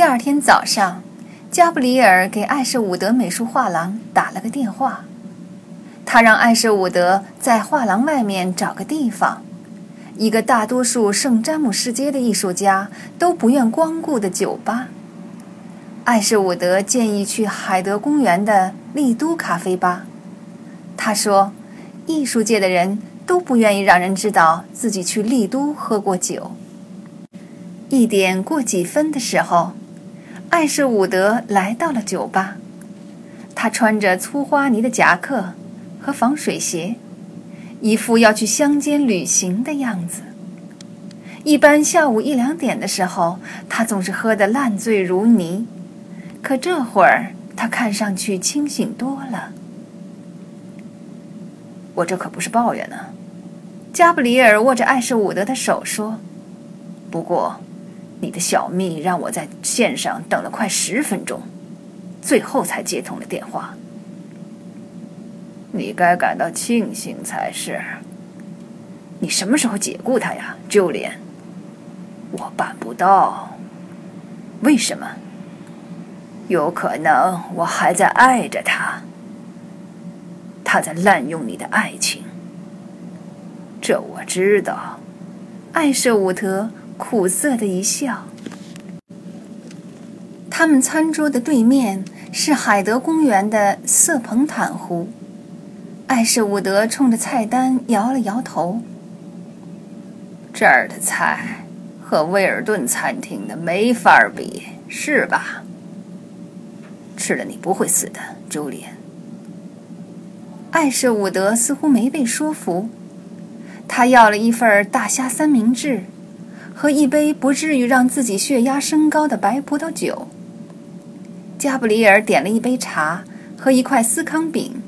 第二天早上，加布里尔给艾舍伍德美术画廊打了个电话，他让艾舍伍德在画廊外面找个地方，一个大多数圣詹姆士街的艺术家都不愿光顾的酒吧。艾舍伍德建议去海德公园的丽都咖啡吧。他说，艺术界的人都不愿意让人知道自己去丽都喝过酒。一点过几分的时候，艾舍伍德来到了酒吧。他穿着粗花呢的夹克和防水鞋，一副要去乡间旅行的样子。一般下午一两点的时候，他总是喝得烂醉如泥。可这会儿，他看上去清醒多了。我这可不是抱怨呢，加布里尔握着艾舍伍德的手说：“不过，你的小蜜让我在线上等了快十分钟，最后才接通了电话。你该感到庆幸才是。你什么时候解雇他呀，就连？我办不到。为什么？”有可能我还在爱着他，他在滥用你的爱情，这我知道。艾舍伍德苦涩的一笑。他们餐桌的对面是海德公园的瑟彭坦湖。艾舍伍德冲着菜单摇了摇头。这儿的菜和威尔顿餐厅的没法比，是吧？吃了你不会死的，朱莉。艾舍伍德似乎没被说服，他要了一份大虾三明治和一杯不至于让自己血压升高的白葡萄酒。加布里尔点了一杯茶和一块司康饼。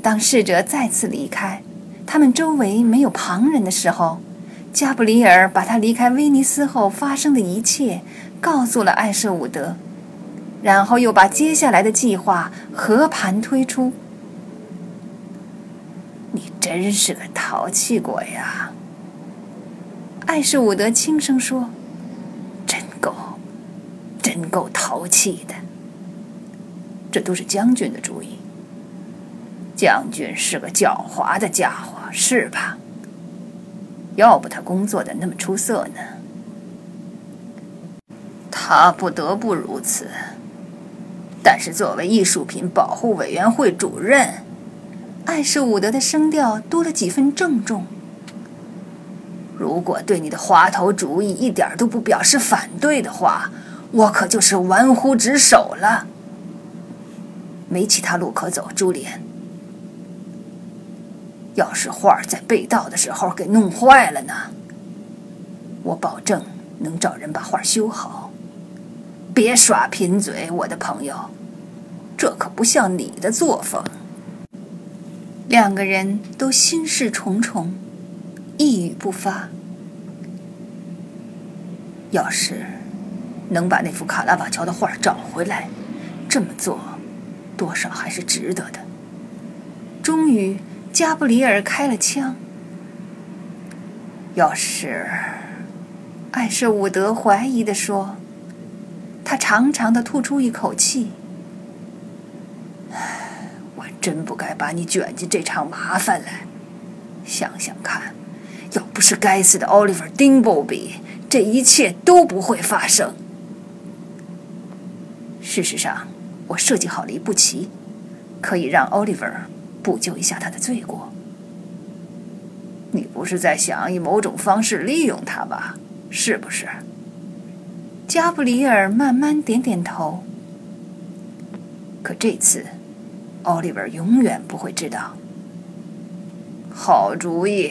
当侍者再次离开，他们周围没有旁人的时候，加布里尔把他离开威尼斯后发生的一切告诉了艾舍伍德。然后又把接下来的计划和盘推出。你真是个淘气鬼呀！艾舍伍德轻声说：“真够，真够淘气的。这都是将军的主意。将军是个狡猾的家伙，是吧？要不他工作的那么出色呢？他不得不如此。”但是，作为艺术品保护委员会主任，艾舍伍德的声调多了几分郑重。如果对你的滑头主意一点都不表示反对的话，我可就是玩忽职守了。没其他路可走，朱莲。要是画在被盗的时候给弄坏了呢？我保证能找人把画修好。别耍贫嘴，我的朋友，这可不像你的作风。两个人都心事重重，一语不发。要是能把那幅卡拉瓦乔的画找回来，这么做多少还是值得的。终于，加布里尔开了枪。要是，艾舍伍德怀疑的说。他长长的吐出一口气，我真不该把你卷进这场麻烦来。想想看，要不是该死的 Oliver Dimbleby，这一切都不会发生。事实上，我设计好了一步棋，可以让 Oliver 补救一下他的罪过。你不是在想以某种方式利用他吧？是不是？加布里尔慢慢点点头。可这次，奥利弗永远不会知道。好主意，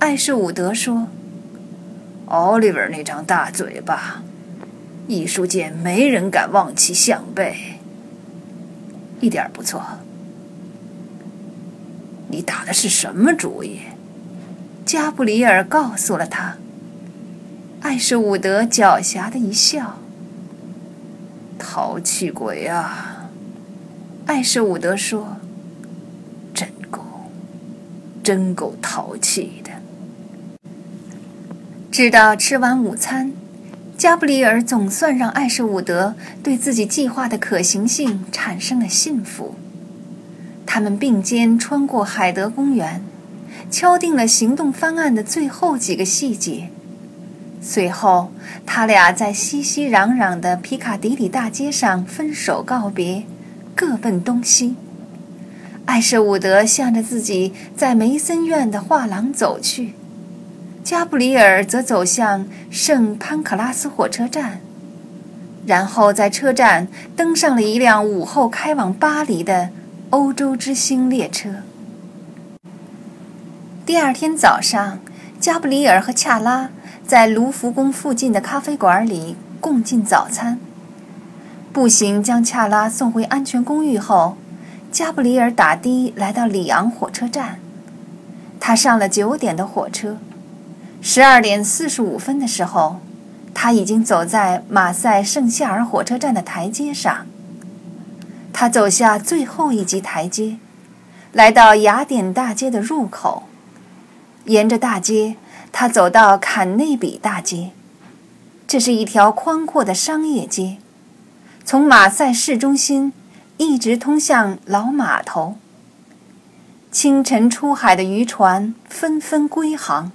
艾舍伍德说。奥利弗那张大嘴巴，艺术界没人敢望其项背。一点不错。你打的是什么主意？加布里尔告诉了他。艾舍伍德狡黠的一笑：“淘气鬼啊！”艾舍伍德说：“真够，真够淘气的。”直到吃完午餐，加布里尔总算让艾什伍德对自己计划的可行性产生了信服。他们并肩穿过海德公园，敲定了行动方案的最后几个细节。随后，他俩在熙熙攘攘的皮卡迪里大街上分手告别，各奔东西。艾舍伍德向着自己在梅森院的画廊走去。加布里尔则走向圣潘克拉斯火车站，然后在车站登上了一辆午后开往巴黎的欧洲之星列车。第二天早上，加布里尔和恰拉在卢浮宫附近的咖啡馆里共进早餐。步行将恰拉送回安全公寓后，加布里尔打的来到里昂火车站。他上了九点的火车。十二点四十五分的时候，他已经走在马赛圣夏尔火车站的台阶上。他走下最后一级台阶，来到雅典大街的入口。沿着大街，他走到坎内比大街。这是一条宽阔的商业街，从马赛市中心一直通向老码头。清晨出海的渔船纷纷归航。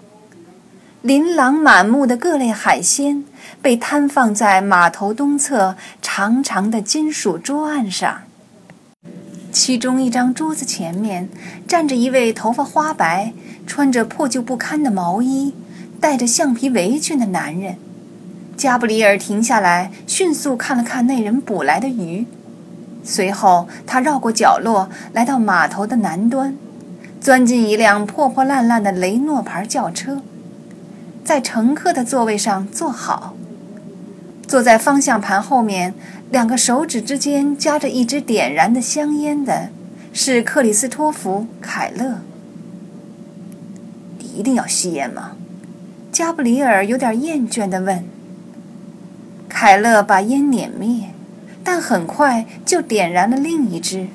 琳琅满目的各类海鲜被摊放在码头东侧长长的金属桌案上，其中一张桌子前面站着一位头发花白、穿着破旧不堪的毛衣、戴着橡皮围裙的男人。加布里尔停下来，迅速看了看那人捕来的鱼，随后他绕过角落，来到码头的南端，钻进一辆破破烂烂的雷诺牌轿车。在乘客的座位上坐好。坐在方向盘后面，两个手指之间夹着一支点燃的香烟的，是克里斯托弗·凯勒。你一定要吸烟吗？加布里尔有点厌倦地问。凯勒把烟捻灭，但很快就点燃了另一支。